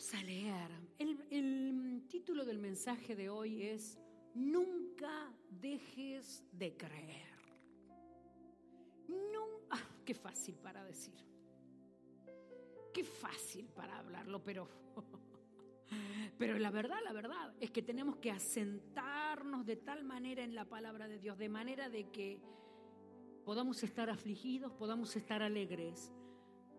Vamos a leer. El, título del mensaje de hoy es Nunca dejes de creer. No, ah, qué fácil para decir. Qué fácil para hablarlo, pero pero la verdad, la verdad es que tenemos que asentarnos de tal manera en la palabra de Dios, de manera de que podamos estar afligidos, podamos estar alegres,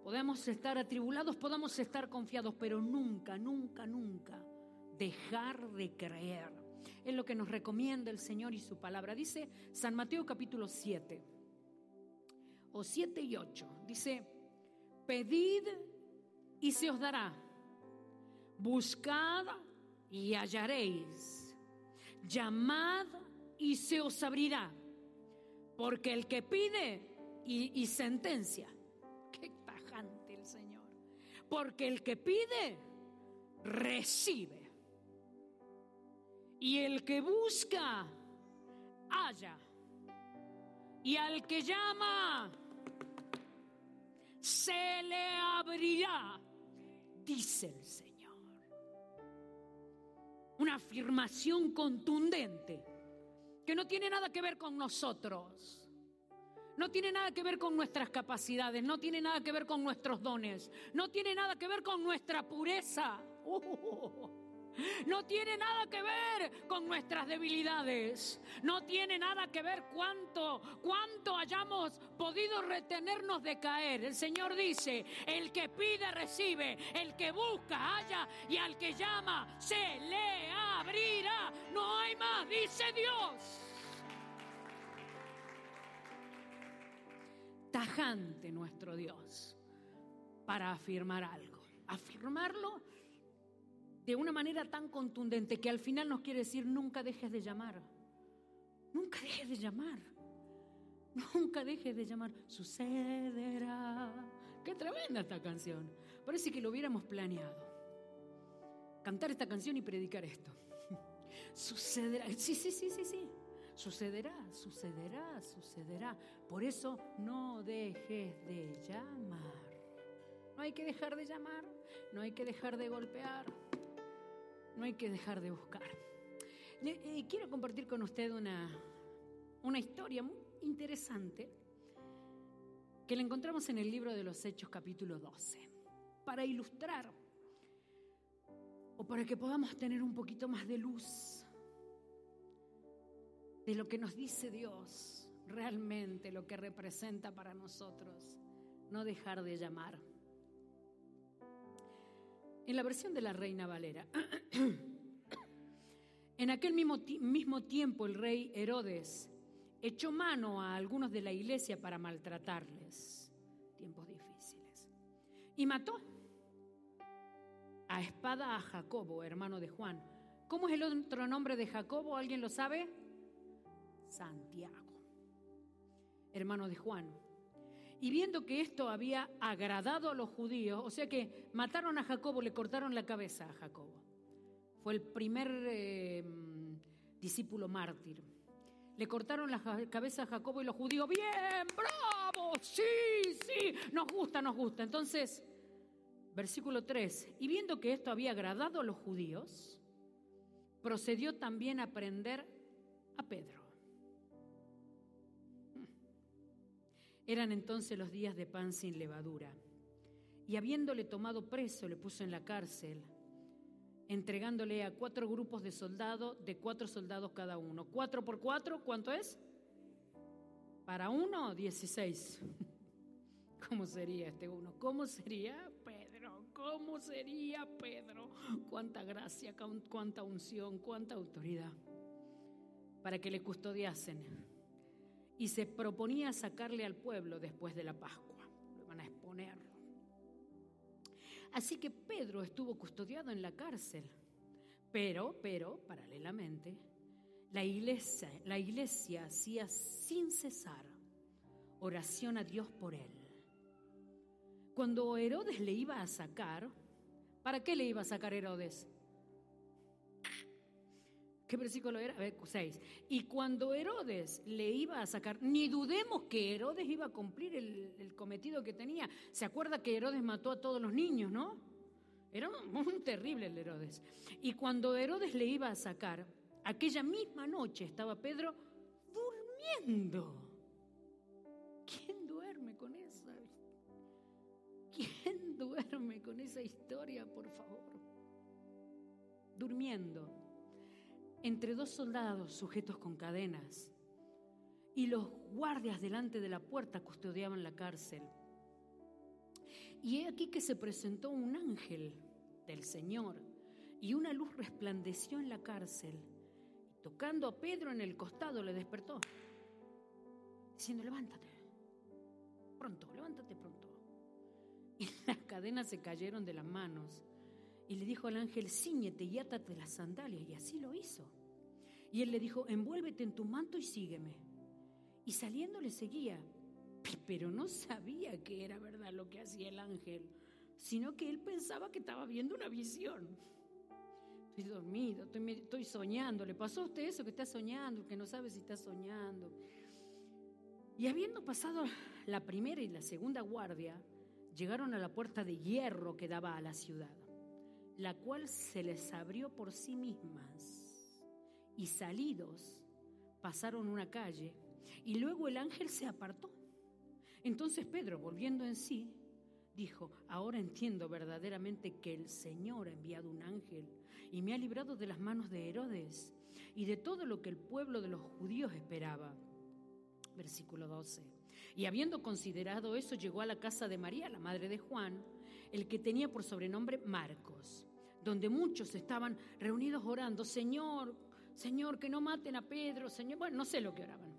podamos estar atribulados, podamos estar confiados, pero nunca, nunca, nunca dejar de creer. Es lo que nos recomienda el Señor y su palabra. Dice San Mateo capítulo 7, o 7 y 8. Dice, pedid y se os dará. Buscad y hallaréis. Llamad y se os abrirá. Porque el que pide y sentencia, Porque el que pide, recibe. Y el que busca, halla. Y al que llama, se le abrirá, dice el Señor. Una afirmación contundente que no tiene nada que ver con nosotros. No tiene nada que ver con nuestras capacidades, no tiene nada que ver con nuestros dones, no tiene nada que ver con nuestra pureza. No tiene nada que ver con nuestras debilidades. No tiene nada que ver cuánto, cuánto hayamos podido retenernos de caer. El Señor dice, el que pide recibe, el que busca halla y al que llama se le abrirá. No hay más, dice Dios. Tajante nuestro Dios para afirmar algo. Afirmarlo de una manera tan contundente que al final nos quiere decir nunca dejes de llamar. Nunca dejes de llamar. Nunca dejes de llamar. Sucederá. Qué tremenda esta canción. Parece que lo hubiéramos planeado. Cantar esta canción y predicar esto. Sucederá. Sí, sí, sí, sí, sí. Sucederá, sucederá, sucederá. Por eso no dejes de llamar. No hay que dejar de llamar, no hay que dejar de golpear, no hay que dejar de buscar. Eh, quiero compartir con usted una, una historia muy interesante que la encontramos en el libro de los Hechos capítulo 12, para ilustrar o para que podamos tener un poquito más de luz de lo que nos dice Dios, realmente lo que representa para nosotros, no dejar de llamar. En la versión de la Reina Valera, en aquel mismo, mismo tiempo el rey Herodes echó mano a algunos de la iglesia para maltratarles, tiempos difíciles, y mató a espada a Jacobo, hermano de Juan. ¿Cómo es el otro nombre de Jacobo? ¿Alguien lo sabe? Santiago, hermano de Juan. Y viendo que esto había agradado a los judíos, o sea que mataron a Jacobo, le cortaron la cabeza a Jacobo. Fue el primer eh, discípulo mártir. Le cortaron la cabeza a Jacobo y los judíos, bien, bravo, sí, sí, nos gusta, nos gusta. Entonces, versículo 3, y viendo que esto había agradado a los judíos, procedió también a prender a Pedro. Eran entonces los días de pan sin levadura. Y habiéndole tomado preso, le puso en la cárcel, entregándole a cuatro grupos de soldados, de cuatro soldados cada uno. Cuatro por cuatro, ¿cuánto es? Para uno, dieciséis. ¿Cómo sería este uno? ¿Cómo sería Pedro? ¿Cómo sería Pedro? Cuánta gracia, cuánta unción, cuánta autoridad para que le custodiasen y se proponía sacarle al pueblo después de la Pascua. Lo van a exponer. Así que Pedro estuvo custodiado en la cárcel. Pero, pero, paralelamente, la iglesia, la iglesia hacía sin cesar oración a Dios por él. Cuando Herodes le iba a sacar, ¿para qué le iba a sacar Herodes? ¿Qué versículo era? A ver, 6. Y cuando Herodes le iba a sacar, ni dudemos que Herodes iba a cumplir el, cometido que tenía. ¿Se acuerda que Herodes mató a todos los niños, no? Era un terrible el Herodes. Y cuando Herodes le iba a sacar, aquella misma noche estaba Pedro durmiendo. ¿Quién duerme con esa? ¿Quién duerme con esa historia, por favor? Durmiendo entre dos soldados sujetos con cadenas y los guardias delante de la puerta custodiaban la cárcel. Y he aquí que se presentó un ángel del Señor y una luz resplandeció en la cárcel. Y tocando a Pedro en el costado le despertó, diciendo, levántate, pronto, levántate pronto. Y las cadenas se cayeron de las manos. Y le dijo al ángel, ciñete y átate las sandalias. Y así lo hizo. Y él le dijo, envuélvete en tu manto y sígueme. Y saliendo le seguía, pero no sabía que era verdad lo que hacía el ángel, sino que él pensaba que estaba viendo una visión. Estoy dormido, estoy, soñando. ¿Le pasó a usted eso que está soñando, que no sabe si está soñando? Y habiendo pasado la primera y la segunda guardia, llegaron a la puerta de hierro que daba a la ciudad, la cual se les abrió por sí mismas. Y salidos, pasaron una calle y luego el ángel se apartó. Entonces Pedro, volviendo en sí, dijo, ahora entiendo verdaderamente que el Señor ha enviado un ángel y me ha librado de las manos de Herodes y de todo lo que el pueblo de los judíos esperaba. Versículo 12. Y habiendo considerado eso, llegó a la casa de María, la madre de Juan, el que tenía por sobrenombre Marcos, donde muchos estaban reunidos orando, Señor, Señor, que no maten a Pedro, Señor, bueno, no sé lo que oraban.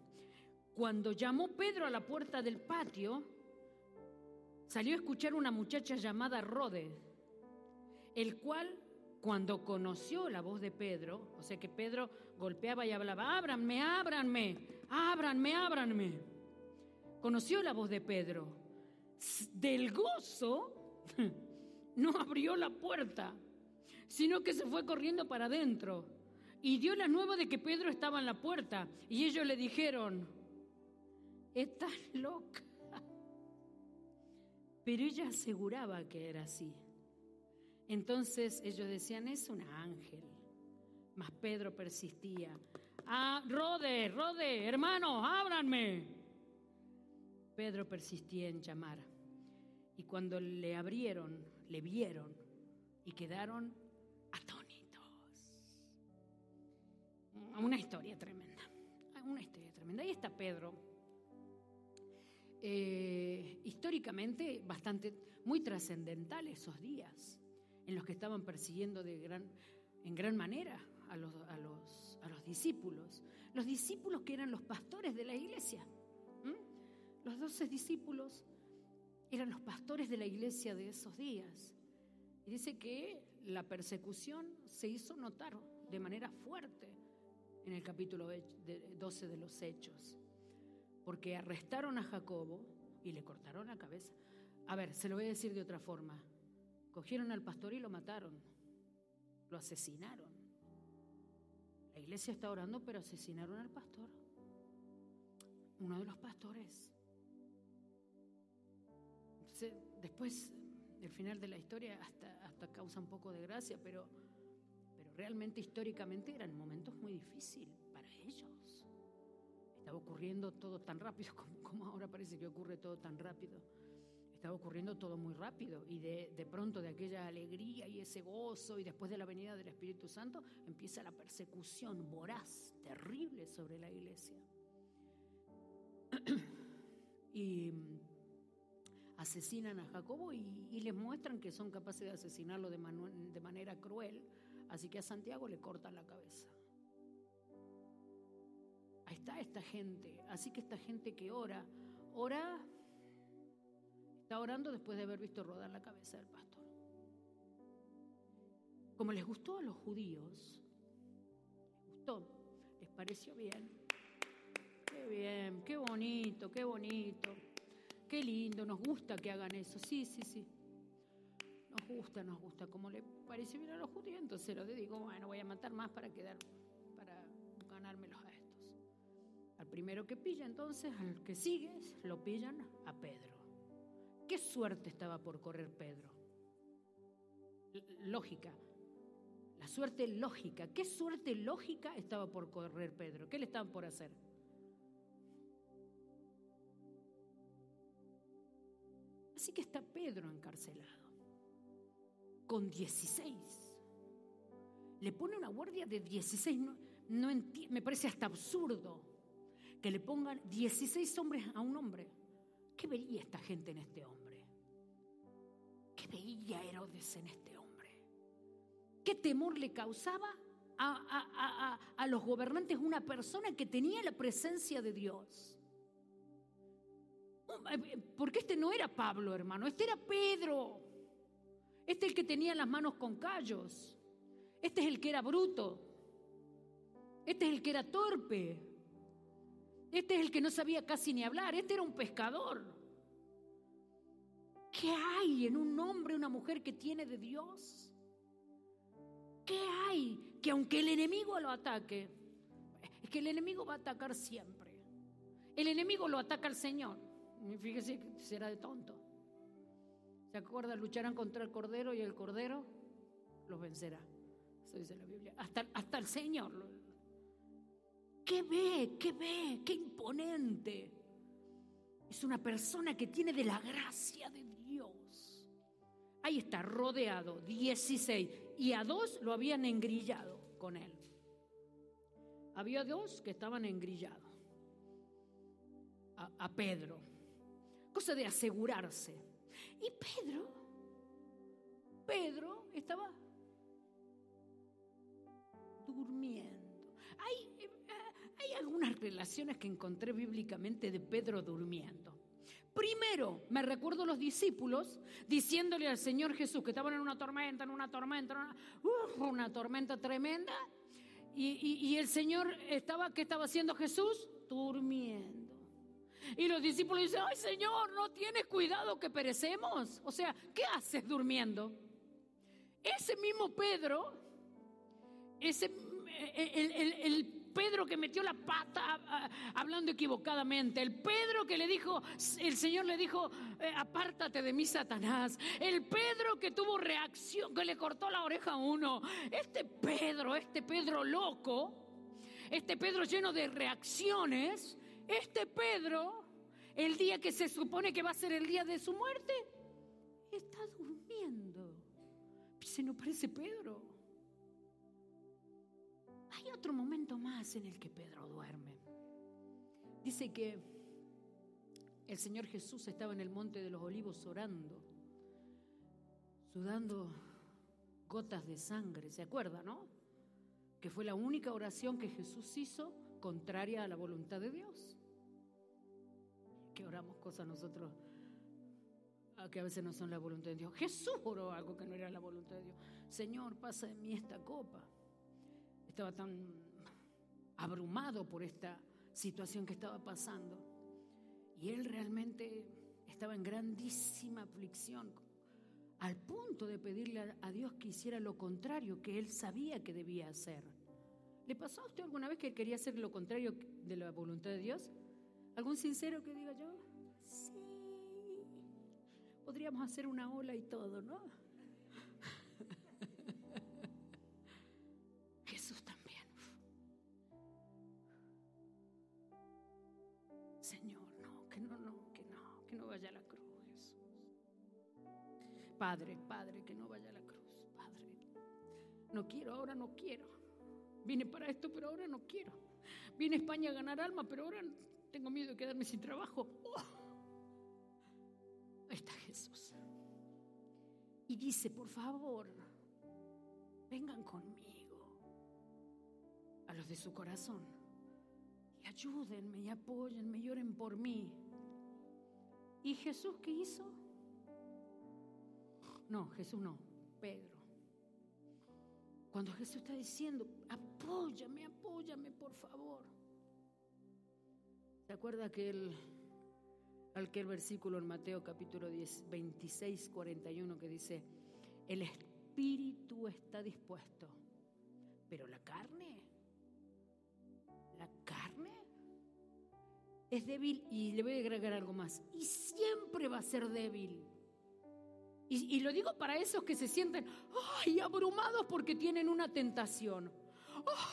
Cuando llamó Pedro a la puerta del patio, salió a escuchar una muchacha llamada Rode, el cual cuando conoció la voz de Pedro, o sea que Pedro golpeaba y hablaba, ábranme, ábranme, ábranme, ábranme. Conoció la voz de Pedro. Del gozo no abrió la puerta, sino que se fue corriendo para adentro y dio la nueva de que Pedro estaba en la puerta. Y ellos le dijeron, estás loca. Pero ella aseguraba que era así. Entonces ellos decían, es un ángel. Mas Pedro persistía. Ah, Rode, Rode, hermanos, ábranme. Pedro persistía en llamar. Y cuando le abrieron, le vieron y quedaron Una historia tremenda. Una historia tremenda. Ahí está Pedro eh, históricamente bastante, muy trascendental esos días, en los que estaban persiguiendo de gran, en gran manera a los, a, los, a los discípulos. Los discípulos que eran los pastores de la iglesia. Los doce discípulos eran los pastores de la iglesia de esos días. Y dice que la persecución se hizo notar de manera fuerte en el capítulo 12 de los Hechos porque arrestaron a Jacobo y le cortaron la cabeza. A ver, se lo voy a decir de otra forma. Cogieron al pastor y lo mataron. Lo asesinaron. La iglesia está orando, pero asesinaron al pastor. Uno de los pastores. después, el final de la historia hasta, hasta causa un poco de gracia, pero realmente históricamente eran momentos muy difíciles para ellos. Estaba ocurriendo todo tan rápido, como, ahora parece que ocurre todo tan rápido. Estaba ocurriendo todo muy rápido y de, de pronto de aquella alegría y ese gozo y después de la venida del Espíritu Santo empieza la persecución voraz, terrible sobre la iglesia. y mm, asesinan a Jacobo y, les muestran que son capaces de asesinarlo de, de manera cruel, así que a Santiago le cortan la cabeza está esta gente. Así que esta gente que ora, ora, está orando después de haber visto rodar la cabeza del pastor. Como les gustó a los judíos, les gustó, les pareció bien. Qué bien, qué bonito, qué bonito, qué lindo, nos gusta que hagan eso. Sí, sí, sí. Nos gusta, nos gusta. Como le pareció bien a los judíos, entonces lo digo, bueno, voy a matar más para quedar, para ganármelos a al primero que pilla, entonces, al que sigues, lo pillan a Pedro. ¿Qué suerte estaba por correr Pedro? lógica. La suerte lógica. ¿Qué suerte lógica estaba por correr Pedro? ¿Qué le estaban por hacer? Así que está Pedro encarcelado, con 16. Le pone una guardia de 16. No, me parece hasta absurdo que le pongan 16 hombres a un hombre. ¿Qué vería esta gente en este hombre? ¿Qué veía Herodes en este hombre? ¿Qué temor le causaba a, los gobernantes una persona que tenía la presencia de Dios? Porque este no era Pablo, hermano, este era Pedro. Este es el que tenía las manos con callos. Este es el que era bruto. Este es el que era torpe. Este es el que no sabía casi ni hablar. Este era un pescador. ¿Qué hay en un hombre, una mujer que tiene de Dios? ¿Qué hay? Que aunque el enemigo lo ataque, es que el enemigo va a atacar siempre. El enemigo lo ataca al Señor. Fíjese que será de tonto. ¿Se acuerdan? Lucharán contra el Cordero y el Cordero los vencerá. Eso dice la Biblia. Hasta, el Señor. ¿Qué ve? ¿Qué ve? ¿Qué imponente? Es una persona que tiene de la gracia de Dios. Ahí está, rodeado, 16 y a dos lo habían engrillado con él. Había dos que estaban engrillados. A, Pedro. Cosa de asegurarse. Y Pedro, Pedro estaba durmiendo. Hay, eh, hay algunas relaciones que encontré bíblicamente de Pedro durmiendo. Primero, me recuerdo los discípulos diciéndole al Señor Jesús que estaban en una tormenta, en una tormenta, una, tormenta tremenda. Y, el Señor estaba, ¿qué estaba haciendo Jesús? Durmiendo. Y los discípulos dicen, ay Señor, ¿no tienes cuidado que perecemos? O sea, ¿qué haces durmiendo? Ese mismo Pedro, ese, el Pedro que metió la pata hablando equivocadamente, el Pedro que le dijo, el Señor le dijo, eh, apártate de mí, Satanás, el Pedro que tuvo reacción, que le cortó la oreja a uno, este Pedro, este Pedro loco, este Pedro lleno de reacciones, este Pedro, el día que se supone que va a ser el día de su muerte, está durmiendo. Se no parece Pedro. Hay otro momento más en el que Pedro duerme. Dice que el Señor Jesús estaba en el monte de los olivos orando, sudando gotas de sangre, ¿se acuerda, no? Que fue la única oración que Jesús hizo contraria a la voluntad de Dios. Que oramos cosas nosotros que a veces no son la voluntad de Dios. Jesús oró algo que no era la voluntad de Dios. Señor, pasa de mí esta copa estaba tan abrumado por esta situación que estaba pasando. Y él realmente estaba en grandísima aflicción, al punto de pedirle a Dios que hiciera lo contrario que él sabía que debía hacer. ¿Le pasó a usted alguna vez que quería hacer lo contrario de la voluntad de Dios? ¿Algún sincero que diga yo? Sí. Podríamos hacer una ola y todo, ¿no? Padre, Padre, que no vaya a la cruz, Padre. No quiero, ahora no quiero. Vine para esto, pero ahora no quiero. Vine a España a ganar alma, pero ahora tengo miedo de quedarme sin trabajo. Oh. Ahí está Jesús. Y dice, por favor, vengan conmigo a los de su corazón y ayúdenme y apóyenme, lloren por mí. ¿Y Jesús qué hizo? No, Jesús no, Pedro. Cuando Jesús está diciendo, apóyame, apóyame, por favor. ¿Se acuerda aquel, aquel versículo en Mateo capítulo 10, 26, 41 que dice, el espíritu está dispuesto, pero la carne, la carne es débil y le voy a agregar algo más, y siempre va a ser débil Y, lo digo para esos que se sienten ay, abrumados porque tienen una tentación.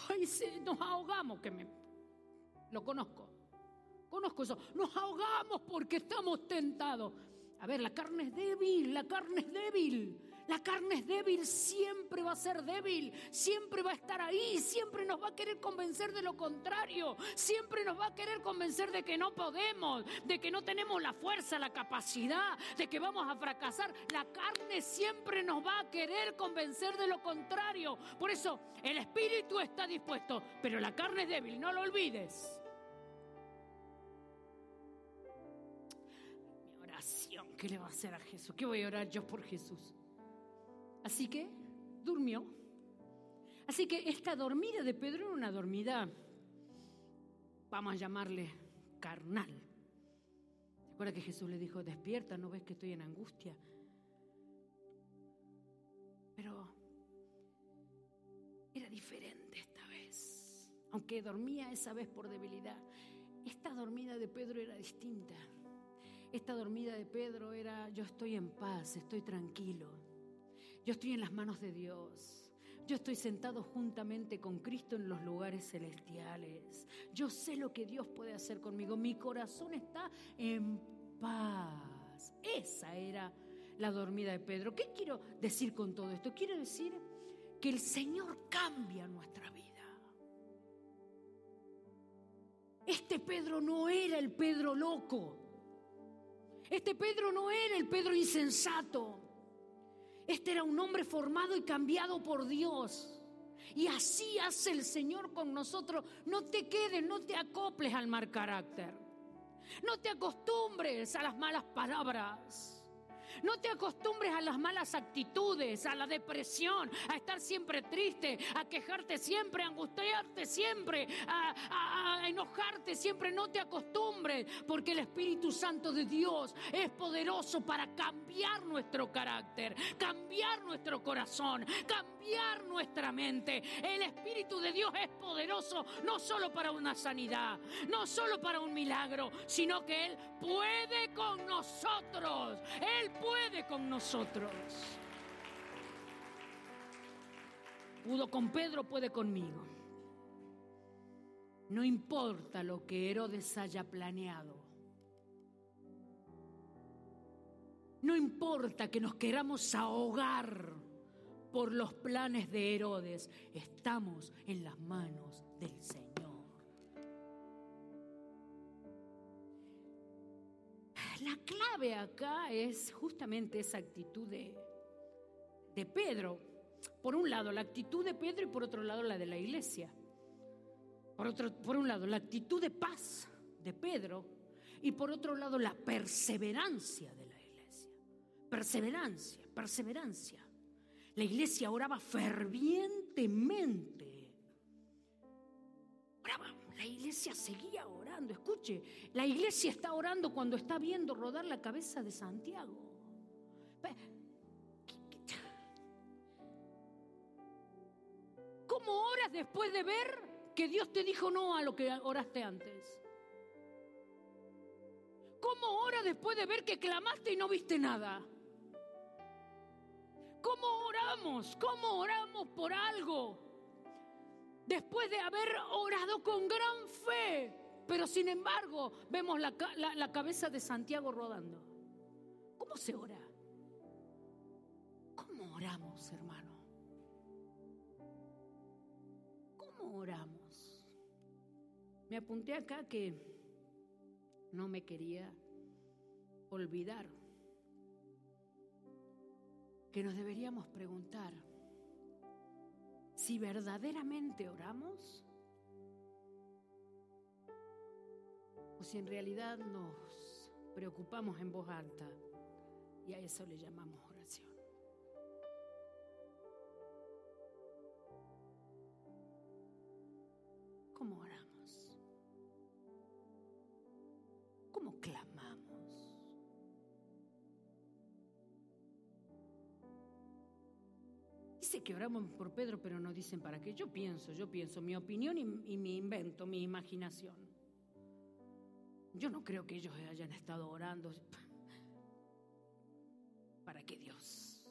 Ay, nos ahogamos, que me lo conozco. Conozco eso. Nos ahogamos porque estamos tentados. A ver, la carne es débil, la carne es débil. La carne es débil, siempre va a ser débil, siempre va a estar ahí, siempre nos va a querer convencer de lo contrario, siempre nos va a querer convencer de que no podemos, de que no tenemos la fuerza, la capacidad, de que vamos a fracasar. La carne siempre nos va a querer convencer de lo contrario. Por eso el espíritu está dispuesto, pero la carne es débil, no lo olvides. Oración, ¿qué le va a hacer a Jesús? ¿Qué voy a orar yo por Jesús? Así que durmió. Así que esta dormida de Pedro era una dormida, vamos a llamarle carnal. ¿Se acuerda que Jesús le dijo, despierta, no ves que estoy en angustia? Pero era diferente esta vez. Aunque dormía esa vez por debilidad, esta dormida de Pedro era distinta. Esta dormida de Pedro era, yo estoy en paz, estoy tranquilo. Yo estoy en las manos de Dios. Yo estoy sentado juntamente con Cristo en los lugares celestiales. Yo sé lo que Dios puede hacer conmigo. Mi corazón está en paz. Esa era la dormida de Pedro. ¿Qué quiero decir con todo esto? Quiero decir que el Señor cambia nuestra vida. Este Pedro no era el Pedro loco. Este Pedro no era el Pedro insensato. Este era un hombre formado y cambiado por Dios. Y así hace el Señor con nosotros. No te quedes, no te acoples al mal carácter. No te acostumbres a las malas palabras. No te acostumbres a las malas actitudes, a la depresión, a estar siempre triste, a quejarte siempre, a angustiarte siempre, a, enojarte siempre. No te acostumbres, porque el Espíritu Santo de Dios es poderoso para cambiar nuestro carácter, cambiar nuestro corazón, cambiar nuestra mente. El Espíritu de Dios es poderoso no solo para una sanidad, no solo para un milagro, sino que Él puede con nosotros. Él puede con nosotros. Pudo con Pedro, puede conmigo. No importa lo que Herodes haya planeado. No importa que nos queramos ahogar por los planes de Herodes. Estamos en las manos del Señor. La clave acá es justamente esa actitud de, Pedro. Por un lado, la actitud de Pedro y por otro lado, la de la iglesia. Por, otro, por un lado, la actitud de paz de Pedro y por otro lado, la perseverancia de la iglesia. Perseverancia, perseverancia. La iglesia oraba fervientemente. Oraba, la iglesia seguía orando. Escuche, la iglesia está orando cuando está viendo rodar la cabeza de Santiago. ¿Cómo oras después de ver que Dios te dijo no a lo que oraste antes? ¿Cómo oras después de ver que clamaste y no viste nada? ¿Cómo oramos? ¿Cómo oramos por algo? Después de haber orado con gran fe, pero sin embargo vemos la, la cabeza de Santiago rodando. ¿Cómo se ora? ¿Cómo oramos, hermano? ¿Cómo oramos? Me apunté acá que no me quería olvidar que nos deberíamos preguntar si verdaderamente oramos o si en realidad nos preocupamos en voz alta y a eso le llamamos oración. ¿Cómo oramos? ¿Cómo clamamos? Dice que oramos por Pedro, pero no dicen para qué. Yo pienso, yo pienso, mi opinión y, mi invento, mi imaginación. Yo no creo que ellos hayan estado orando para que Dios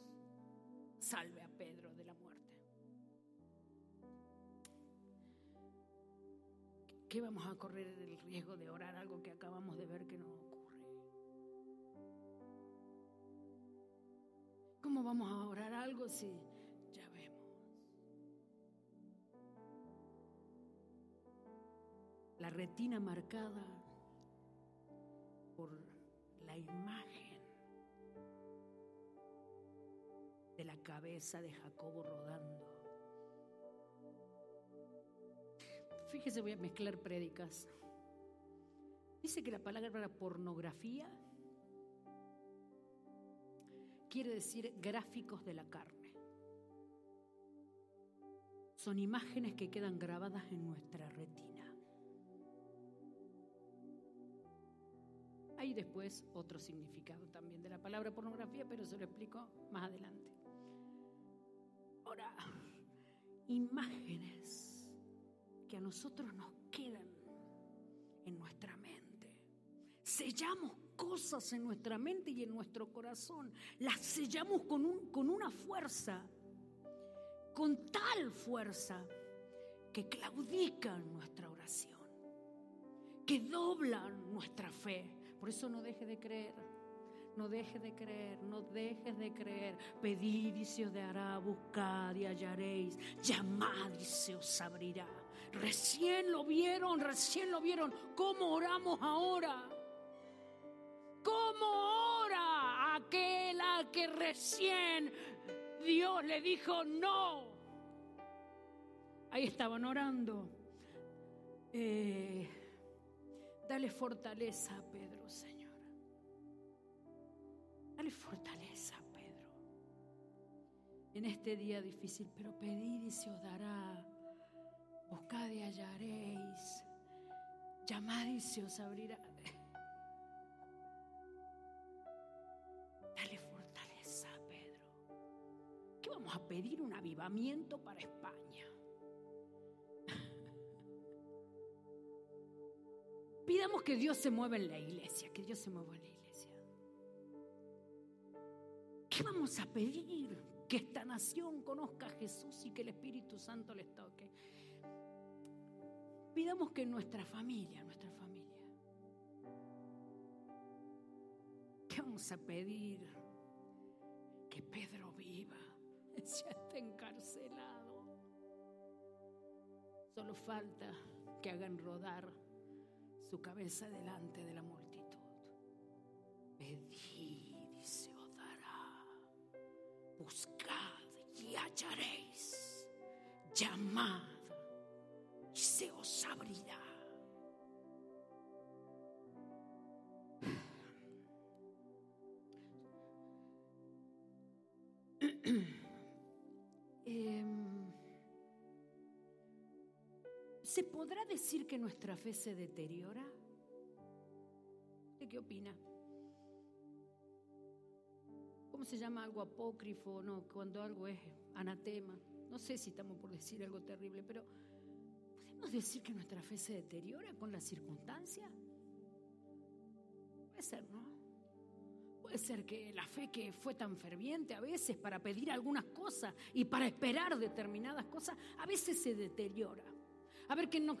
salve a Pedro de la muerte. ¿Qué vamos a correr el riesgo de orar algo que acabamos de ver que no ocurre? ¿Cómo vamos a orar algo si ya vemos? La retina marcada por la imagen de la cabeza de Jacobo rodando. Fíjese, voy a mezclar prédicas. Dice que la palabra pornografía quiere decir gráficos de la carne. Son imágenes que quedan grabadas en nuestra retina. Hay después otro significado también de la palabra pornografía, pero se lo explico más adelante. Ahora, imágenes que a nosotros nos quedan en nuestra mente. Sellamos cosas en nuestra mente y en nuestro corazón. Las sellamos con, un, con una fuerza, con tal fuerza, que claudican nuestra oración, que doblan nuestra fe. Por eso no deje de creer. No deje de creer, no dejes de creer. Pedid y se os dará, buscad y hallaréis, llamad y se os abrirá. Recién lo vieron, recién lo vieron. ¿Cómo oramos ahora? ¿Cómo ora aquel a que recién Dios le dijo no? Ahí estaban orando. Eh, dale fortaleza a Pedro, Señor. Dale fortaleza a Pedro. En este día difícil, pero pedid y se os dará buscad y hallaréis, llamad y se os abrirá. Dale fortaleza, Pedro. ¿Qué vamos a pedir? Un avivamiento para España. Pidamos que Dios se mueva en la iglesia, que Dios se mueva en la iglesia. ¿Qué vamos a pedir? Que esta nación conozca a Jesús y que el Espíritu Santo les toque. Pidamos que nuestra familia, nuestra familia, ¿qué vamos a pedir? Que Pedro viva, ya está encarcelado. Solo falta que hagan rodar su cabeza delante de la multitud. Pedid y se os dará. Buscad y hallaréis. Llamad se os abrirá. ¿Se podrá decir que nuestra fe se deteriora? qué opina? ¿Cómo se llama algo apócrifo? No, cuando algo es anatema. No sé si estamos por decir algo terrible, pero ¿Podemos decir que nuestra fe se deteriora con la circunstancia? Puede ser, ¿no? Puede ser que la fe que fue tan ferviente a veces para pedir algunas cosas y para esperar determinadas cosas, a veces se deteriora. A ver que no,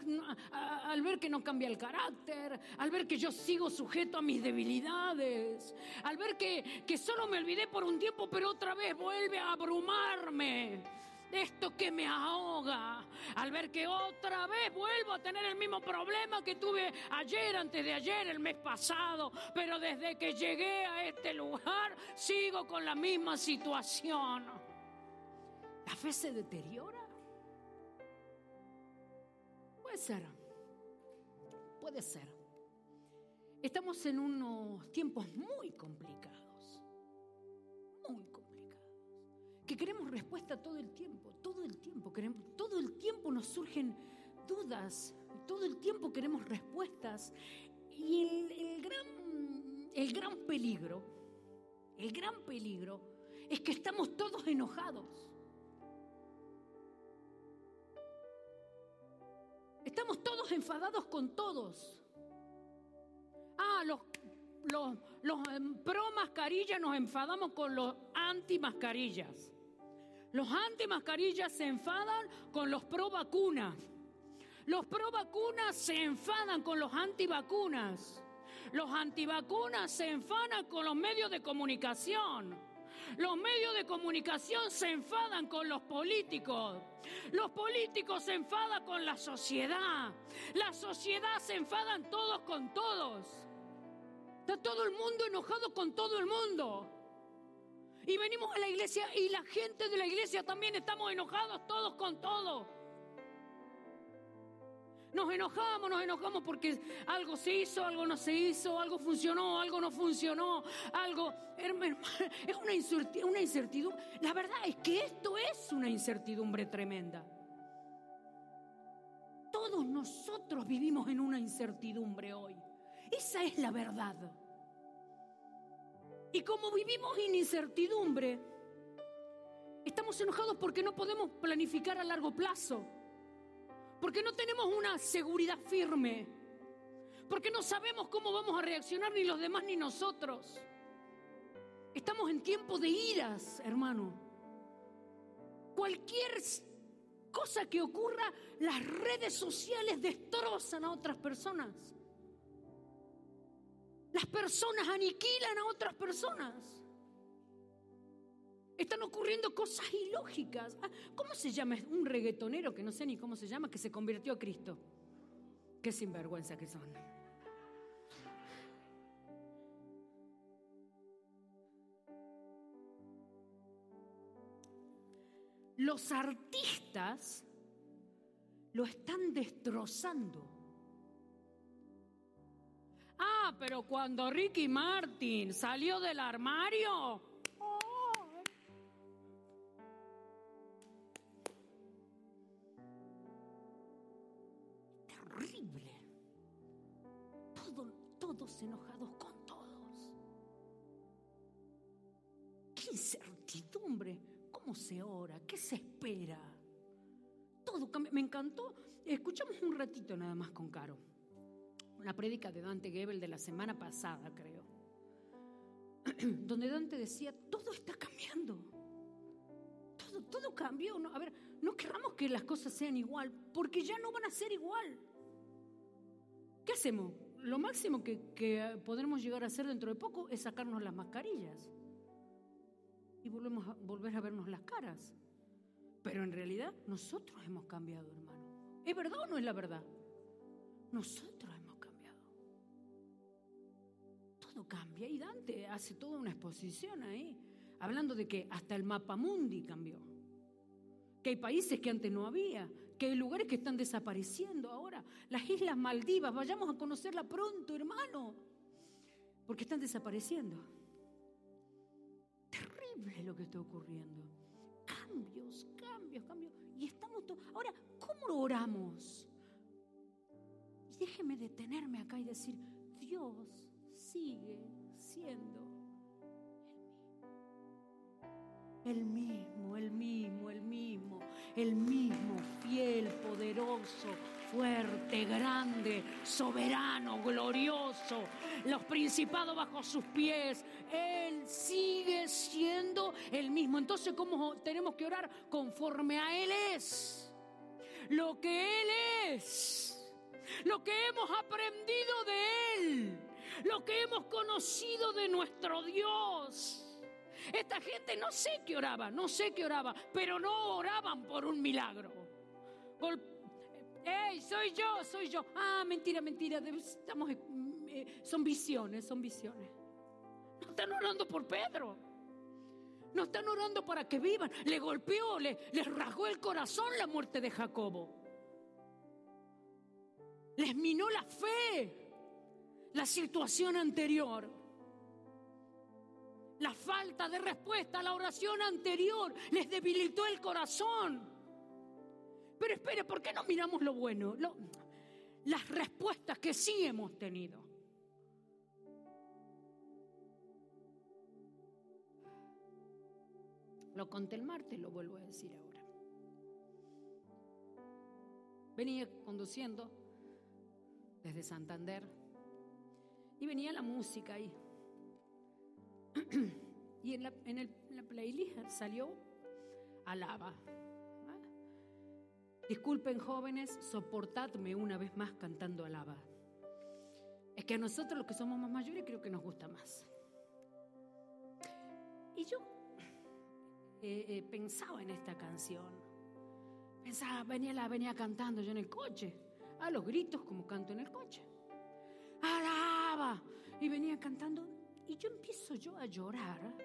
al ver que no cambia el carácter, al ver que yo sigo sujeto a mis debilidades, al ver que, que solo me olvidé por un tiempo, pero otra vez vuelve a abrumarme esto que me ahoga, al ver que otra vez vuelvo a tener el mismo problema que tuve ayer, antes de ayer, el mes pasado, pero desde que llegué a este lugar sigo con la misma situación. ¿La fe se deteriora? Puede ser, puede ser. Estamos en unos tiempos muy complicados, muy complicados. Que queremos respuesta todo el tiempo, todo el tiempo. Queremos, todo el tiempo nos surgen dudas, todo el tiempo queremos respuestas. Y el, gran, el gran peligro, el gran peligro es que estamos todos enojados. Enfadados con todos. Ah, los, los, los pro mascarillas nos enfadamos con los anti mascarillas. Los anti-mascarillas se enfadan con los pro vacunas. Los pro vacunas se enfadan con los antivacunas. Los antivacunas se enfadan con los medios de comunicación. Los medios de comunicación se enfadan con los políticos. Los políticos se enfadan con la sociedad. La sociedad se enfadan todos con todos. Está todo el mundo enojado con todo el mundo. Y venimos a la iglesia y la gente de la iglesia también estamos enojados todos con todos. Nos enojamos, nos enojamos porque algo se hizo, algo no se hizo, algo funcionó, algo no funcionó, algo... Es una incertidumbre. La verdad es que esto es una incertidumbre tremenda. Todos nosotros vivimos en una incertidumbre hoy. Esa es la verdad. Y como vivimos en incertidumbre, estamos enojados porque no podemos planificar a largo plazo. Porque no tenemos una seguridad firme. Porque no sabemos cómo vamos a reaccionar ni los demás ni nosotros. Estamos en tiempo de iras, hermano. Cualquier cosa que ocurra, las redes sociales destrozan a otras personas. Las personas aniquilan a otras personas. Están ocurriendo cosas ilógicas. Ah, ¿Cómo se llama un reggaetonero que no sé ni cómo se llama que se convirtió a Cristo? Qué sinvergüenza que son. Los artistas lo están destrozando. Ah, pero cuando Ricky Martin salió del armario, enojados con todos. Qué incertidumbre. ¿Cómo se ora? ¿Qué se espera? Todo Me encantó. Escuchamos un ratito nada más con Caro. Una prédica de Dante Gebel de la semana pasada, creo. Donde Dante decía, todo está cambiando. Todo, todo cambió. a ver, no querramos que las cosas sean igual, porque ya no van a ser igual. ¿Qué hacemos? Lo máximo que, podremos llegar a hacer dentro de poco es sacarnos las mascarillas y volvemos a, volver a vernos las caras. Pero en realidad nosotros hemos cambiado, hermano. ¿Es verdad o no es la verdad? Nosotros hemos cambiado. Todo cambia y Dante hace toda una exposición ahí, hablando de que hasta el mapa mundi cambió. Que hay países que antes no había, que hay lugares que están desapareciendo ahora. Las Islas Maldivas, vayamos a conocerla pronto, hermano, porque están desapareciendo. Terrible lo que está ocurriendo. Cambios, cambios, cambios. Y estamos todos... Ahora, ¿cómo oramos? Déjeme detenerme acá y decir, Dios sigue siendo el mismo, el mismo, el mismo, el mismo, fiel, poderoso, fuerte, grande, soberano, glorioso, los principados bajo sus pies. Él sigue siendo el mismo. Entonces, ¿cómo tenemos que orar? Conforme a Él es. Lo que Él es. Lo que hemos aprendido de Él. Lo que hemos conocido de nuestro Dios. Esta gente no sé qué oraba, no sé qué oraba, pero no oraban por un milagro. ¡Ey, soy yo, soy yo! Ah, mentira, mentira, estamos, eh, son visiones, son visiones. No están orando por Pedro. No están orando para que vivan. Le golpeó, le, les rasgó el corazón la muerte de Jacobo. Les minó la fe la situación anterior. La falta de respuesta a la oración anterior les debilitó el corazón. Pero espere, ¿por qué no miramos lo bueno? las respuestas que sí hemos tenido. Lo conté el martes, lo vuelvo a decir ahora. Venía conduciendo desde Santander y venía la música ahí. y en la, el, playlist salió alaba. Disculpen jóvenes, soportadme una vez más cantando alaba. Es que a nosotros los que somos más mayores creo que nos gusta más. Y yo eh, eh, pensaba en esta canción. Pensaba, venía, la venía cantando yo en el coche, a los gritos como canto en el coche. Alaba. Y venía cantando. Y yo empiezo yo a llorar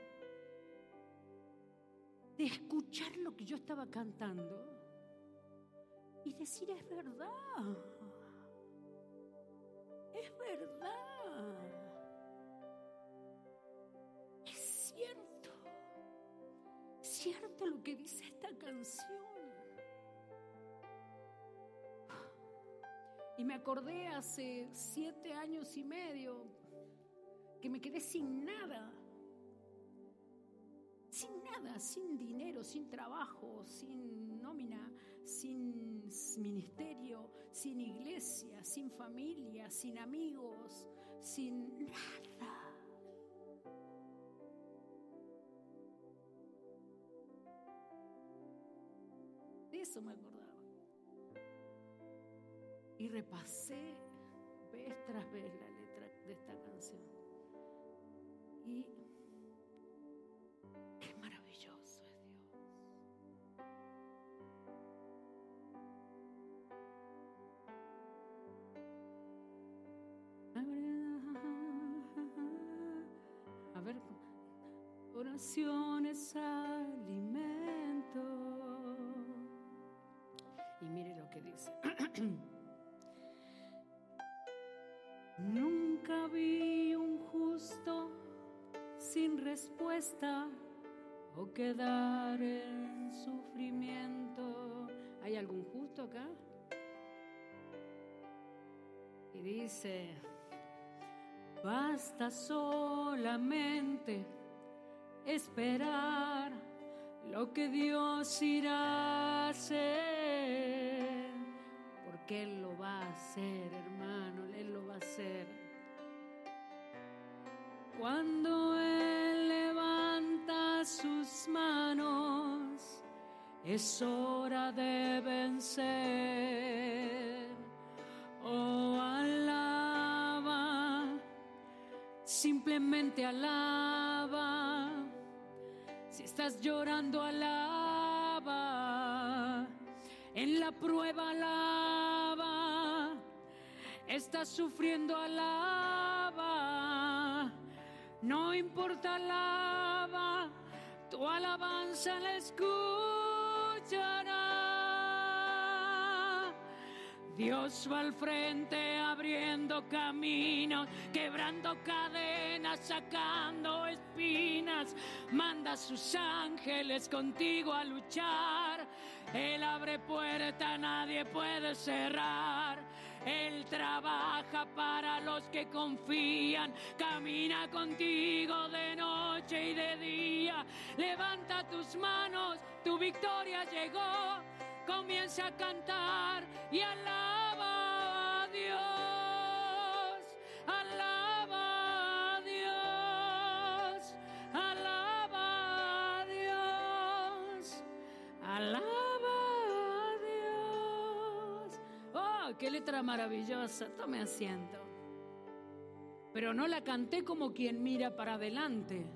de escuchar lo que yo estaba cantando y decir, es verdad, es verdad, es cierto, cierto lo que dice esta canción. Y me acordé hace siete años y medio que me quedé sin nada. Sin nada, sin dinero, sin trabajo, sin nómina, sin ministerio, sin iglesia, sin familia, sin amigos, sin nada. De eso me acordaba. Y repasé vez tras vez la letra de esta canción. Y oraciones alimento. Y mire lo que dice. Nunca vi un justo sin respuesta o quedar en sufrimiento. ¿Hay algún justo acá? Y dice, basta solamente esperar lo que Dios irá a hacer, porque Él lo va a hacer, hermano, Él lo va a hacer. Cuando Él levanta sus manos, es hora de vencer. Oh, alaba, simplemente alaba estás llorando, alaba. En la prueba, alaba. Estás sufriendo, alaba. No importa, alaba. Tu alabanza la escuchará. Dios va al frente abriendo caminos, quebrando cadenas, sacando espinas. Manda a sus ángeles contigo a luchar. Él abre puerta, nadie puede cerrar. Él trabaja para los que confían, camina contigo de noche y de día. Levanta tus manos, tu victoria llegó. Comienza a cantar y alaba a Dios. Alaba a Dios. Alaba a Dios. Alaba a Dios. Oh, qué letra maravillosa. Tome asiento. Pero no la canté como quien mira para adelante,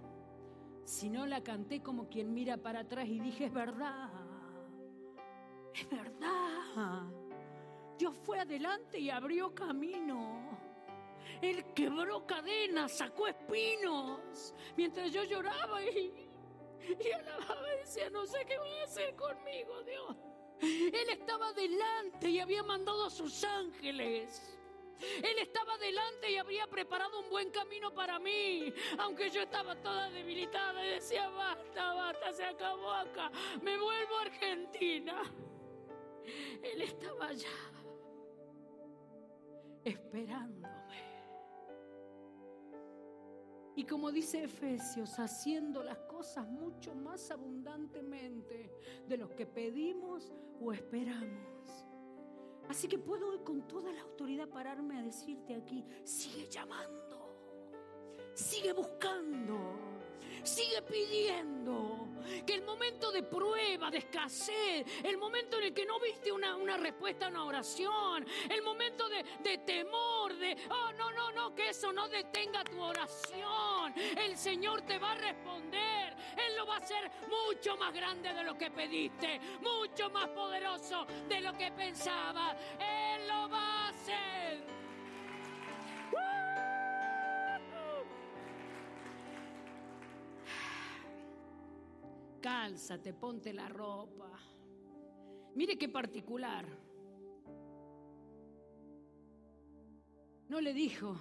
sino la canté como quien mira para atrás y dije, es verdad. Es verdad. Dios fue adelante y abrió camino. Él quebró cadenas, sacó espinos. Mientras yo lloraba y, y alababa y decía, no sé qué va a hacer conmigo, Dios. Él estaba adelante y había mandado a sus ángeles. Él estaba delante y habría preparado un buen camino para mí, aunque yo estaba toda debilitada y decía, basta, basta, se acabó acá, me vuelvo a Argentina. Él estaba allá esperándome. Y como dice Efesios, haciendo las cosas mucho más abundantemente de lo que pedimos o esperamos. Así que puedo con toda la autoridad pararme a decirte aquí, sigue llamando, sigue buscando, Sigue pidiendo. Que el momento de prueba, de escasez, el momento en el que no viste una, una respuesta a una oración, el momento de, de temor, de, oh, no, no, no, que eso no detenga tu oración. El Señor te va a responder. Él lo va a hacer mucho más grande de lo que pediste, mucho más poderoso de lo que pensabas. Él lo va a hacer. Cálzate, ponte la ropa. Mire qué particular. No le dijo,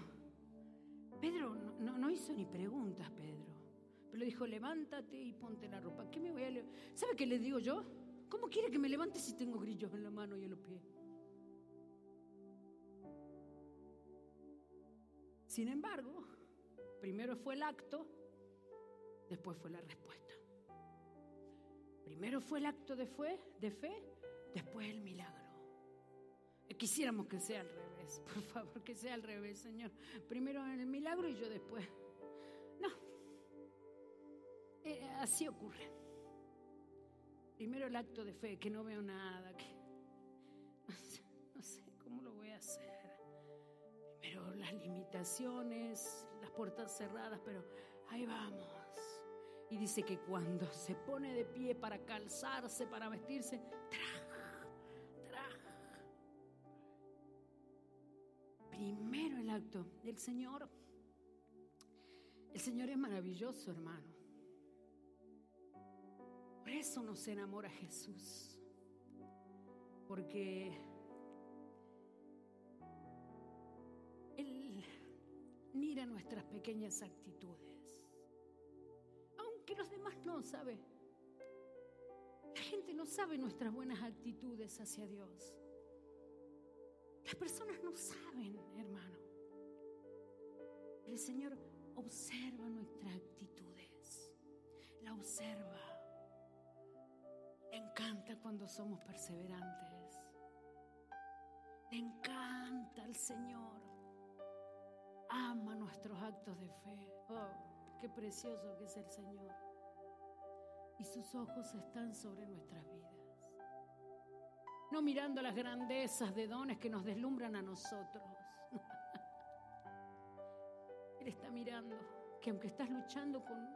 Pedro no, hizo ni preguntas, Pedro. Pero le dijo, levántate y ponte la ropa. ¿Qué me voy a ¿Sabe qué le digo yo? ¿Cómo quiere que me levante si tengo grillos en la mano y en los pies? Sin embargo, primero fue el acto, después fue la respuesta. Primero fue el acto de fe, de fe, después el milagro. Quisiéramos que sea al revés, por favor, que sea al revés, Señor. Primero el milagro y yo después. No, eh, así ocurre. Primero el acto de fe, que no veo nada, que no sé, cómo lo voy a hacer. Primero las limitaciones, las puertas cerradas, pero ahí vamos. Y dice que cuando se pone de pie para calzarse, para vestirse, traja, traja. Primero el acto. El Señor, el Señor es maravilloso, hermano. Por eso nos enamora Jesús. Porque Él mira nuestras pequeñas actitudes que los demás no saben. La gente no sabe nuestras buenas actitudes hacia Dios. Las personas no saben, hermano. El Señor observa nuestras actitudes. La observa. Le encanta cuando somos perseverantes. Le encanta al Señor. Ama nuestros actos de fe. Oh. Qué precioso que es el Señor. Y sus ojos están sobre nuestras vidas. No mirando las grandezas de dones que nos deslumbran a nosotros. Él está mirando que aunque estás luchando con,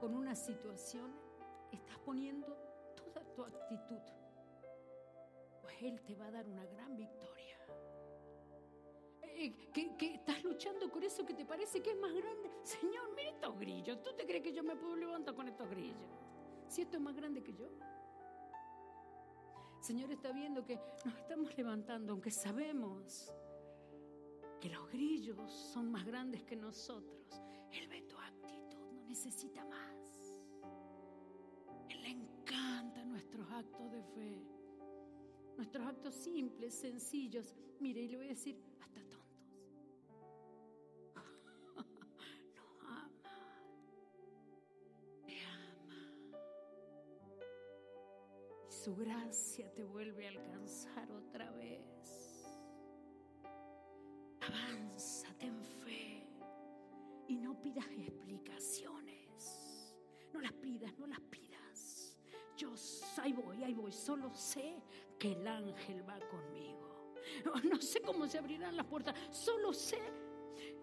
con una situación, estás poniendo toda tu actitud. Pues Él te va a dar una gran victoria. Que, estás luchando con eso que te parece que es más grande. Señor, mira estos grillos. ¿Tú te crees que yo me puedo levantar con estos grillos? Si esto es más grande que yo. Señor está viendo que nos estamos levantando, aunque sabemos que los grillos son más grandes que nosotros. Él ve tu actitud, no necesita más. Él le encanta nuestros actos de fe, nuestros actos simples, sencillos. Mire, y le voy a decir, su gracia te vuelve a alcanzar otra vez. Avanza, ten fe y no pidas explicaciones. No las pidas, no las pidas. Yo ahí voy, ahí voy. Solo sé que el ángel va conmigo. No sé cómo se abrirán las puertas. Solo sé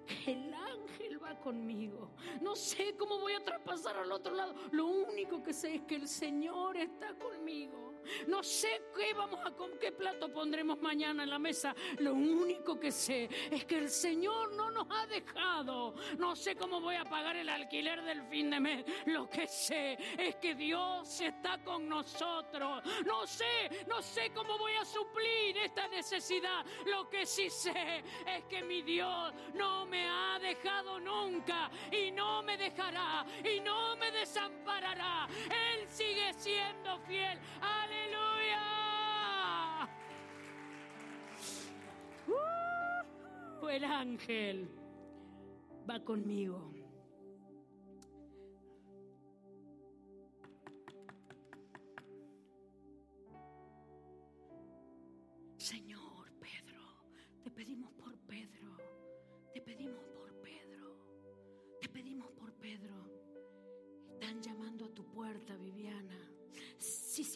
que el ángel va conmigo. No sé cómo voy a traspasar al otro lado. Lo único que sé es que el Señor está conmigo. No sé qué vamos a qué plato pondremos mañana en la mesa. Lo único que sé es que el Señor no nos ha dejado. No sé cómo voy a pagar el alquiler del fin de mes. Lo que sé es que Dios está con nosotros. No sé, no sé cómo voy a suplir esta necesidad. Lo que sí sé es que mi Dios no me ha dejado nunca y no me dejará y no me desamparará. Él sigue siendo fiel. Aleluya. el ángel va conmigo.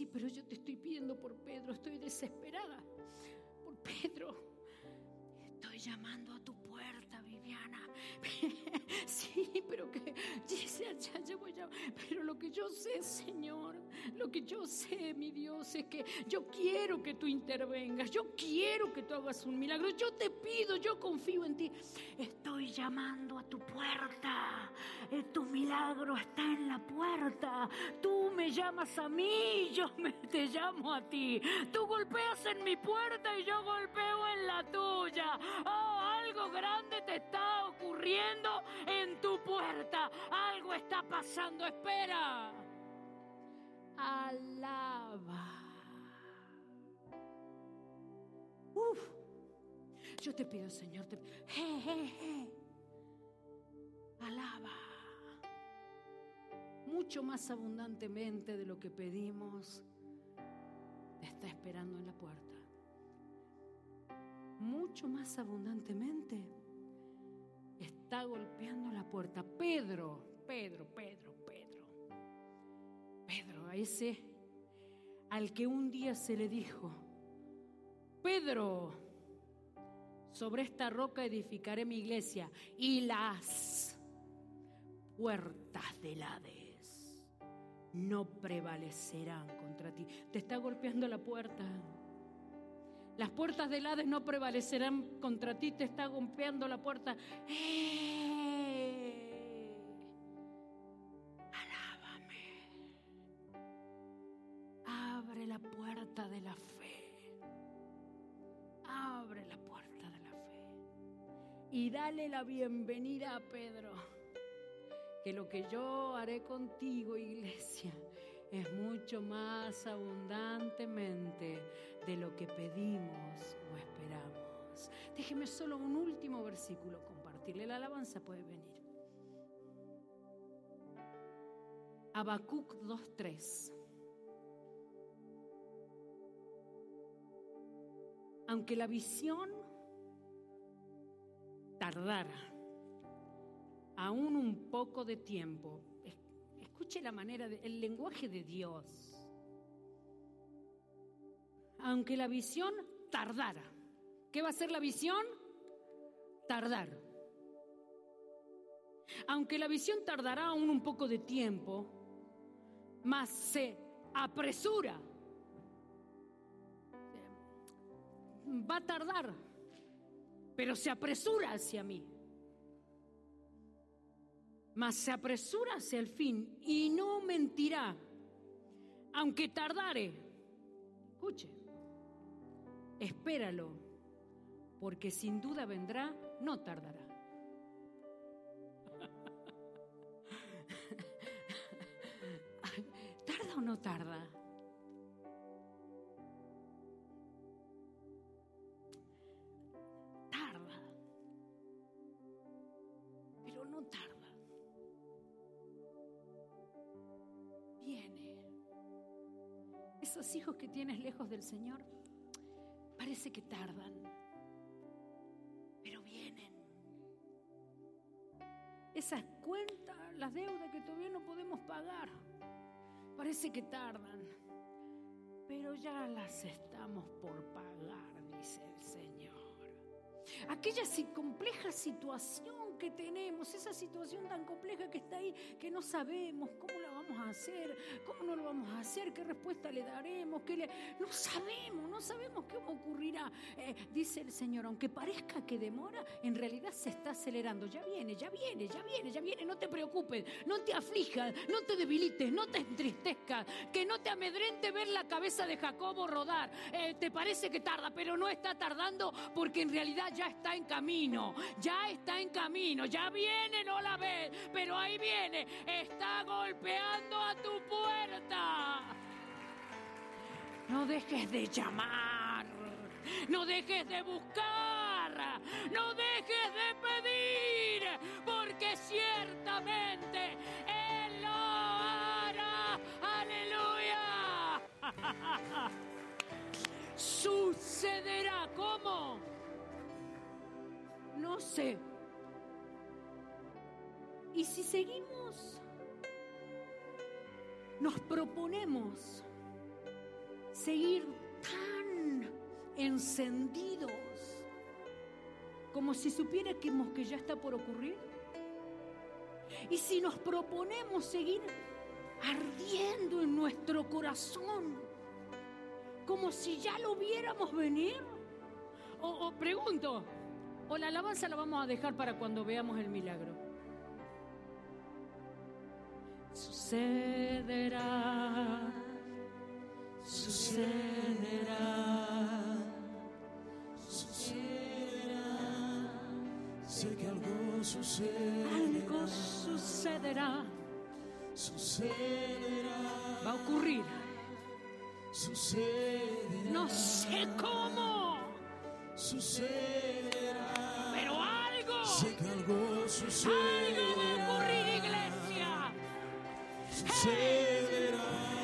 Sí, pero yo te estoy pidiendo por Pedro, estoy desesperada por Pedro. Llamando a tu puerta, Viviana. Sí, pero que ya, ya, ya pero lo que yo sé, Señor, lo que yo sé, mi Dios, es que yo quiero que tú intervengas, yo quiero que tú hagas un milagro, yo te pido, yo confío en ti. Estoy llamando a tu puerta, eh, tu milagro está en la puerta, tú me llamas a mí, yo te llamo a ti, tú golpeas en mi puerta y yo golpeo en la tuya. Algo grande te está ocurriendo en tu puerta, algo está pasando, espera. Alaba. Uf. Yo te pido, Señor, te... alaba mucho más abundantemente de lo que pedimos. Te está esperando en la puerta. Mucho más abundantemente está golpeando la puerta. Pedro, Pedro, Pedro, Pedro. Pedro, a ese al que un día se le dijo, Pedro, sobre esta roca edificaré mi iglesia y las puertas del Hades no prevalecerán contra ti. Te está golpeando la puerta. Las puertas del Hades no prevalecerán contra ti, te está golpeando la puerta. ¡Eh! Alábame. Abre la puerta de la fe. Abre la puerta de la fe. Y dale la bienvenida a Pedro. Que lo que yo haré contigo, iglesia, es mucho más abundantemente de lo que pedimos o esperamos. Déjeme solo un último versículo compartirle. La alabanza puede venir. Habacuc 2.3. Aunque la visión tardara aún un poco de tiempo, escuche la manera, de, el lenguaje de Dios aunque la visión tardara. ¿Qué va a ser la visión? Tardar. Aunque la visión tardará aún un poco de tiempo, más se apresura. Va a tardar, pero se apresura hacia mí. Mas se apresura hacia el fin y no mentirá, aunque tardare. Escuche espéralo, porque sin duda vendrá, no tardará. ¿Tarda o no tarda? Esos hijos que tienes lejos del Señor Parece que tardan, pero vienen. Esas cuentas, las deudas que todavía no podemos pagar, parece que tardan, pero ya las estamos por pagar, dice el Señor. Aquella compleja situación que tenemos, esa situación tan compleja que está ahí, que no sabemos cómo la vamos a hacer, cómo no lo vamos a hacer, qué respuesta le daremos, qué le... no sabemos, no sabemos qué ocurrirá. Eh, dice el Señor, aunque parezca que demora, en realidad se está acelerando. Ya viene, ya viene, ya viene, ya viene. No te preocupes, no te aflijas, no te debilites, no te entristezcas, que no te amedrente ver la cabeza de Jacobo rodar. Eh, te parece que tarda, pero no está tardando porque en realidad ya está en camino, ya está en camino, ya viene, no la ves, pero ahí viene, está a tu puerta. No dejes de llamar, no dejes de buscar, no dejes de pedir, porque ciertamente Él lo hará. Aleluya. Sucederá. ¿Cómo? No sé. Y si seguimos nos proponemos seguir tan encendidos como si supiéramos que ya está por ocurrir. Y si nos proponemos seguir ardiendo en nuestro corazón, como si ya lo viéramos venir. O, pregunto, o la alabanza la vamos a dejar para cuando veamos el milagro. Sucederá, sucederá, sucederá. Sé que algo sucederá. Algo sucederá. Sucederá. Va a ocurrir. Sucederá. No sé cómo. Sucederá. Pero algo. Sé que algo sucederá. Algo Save it all.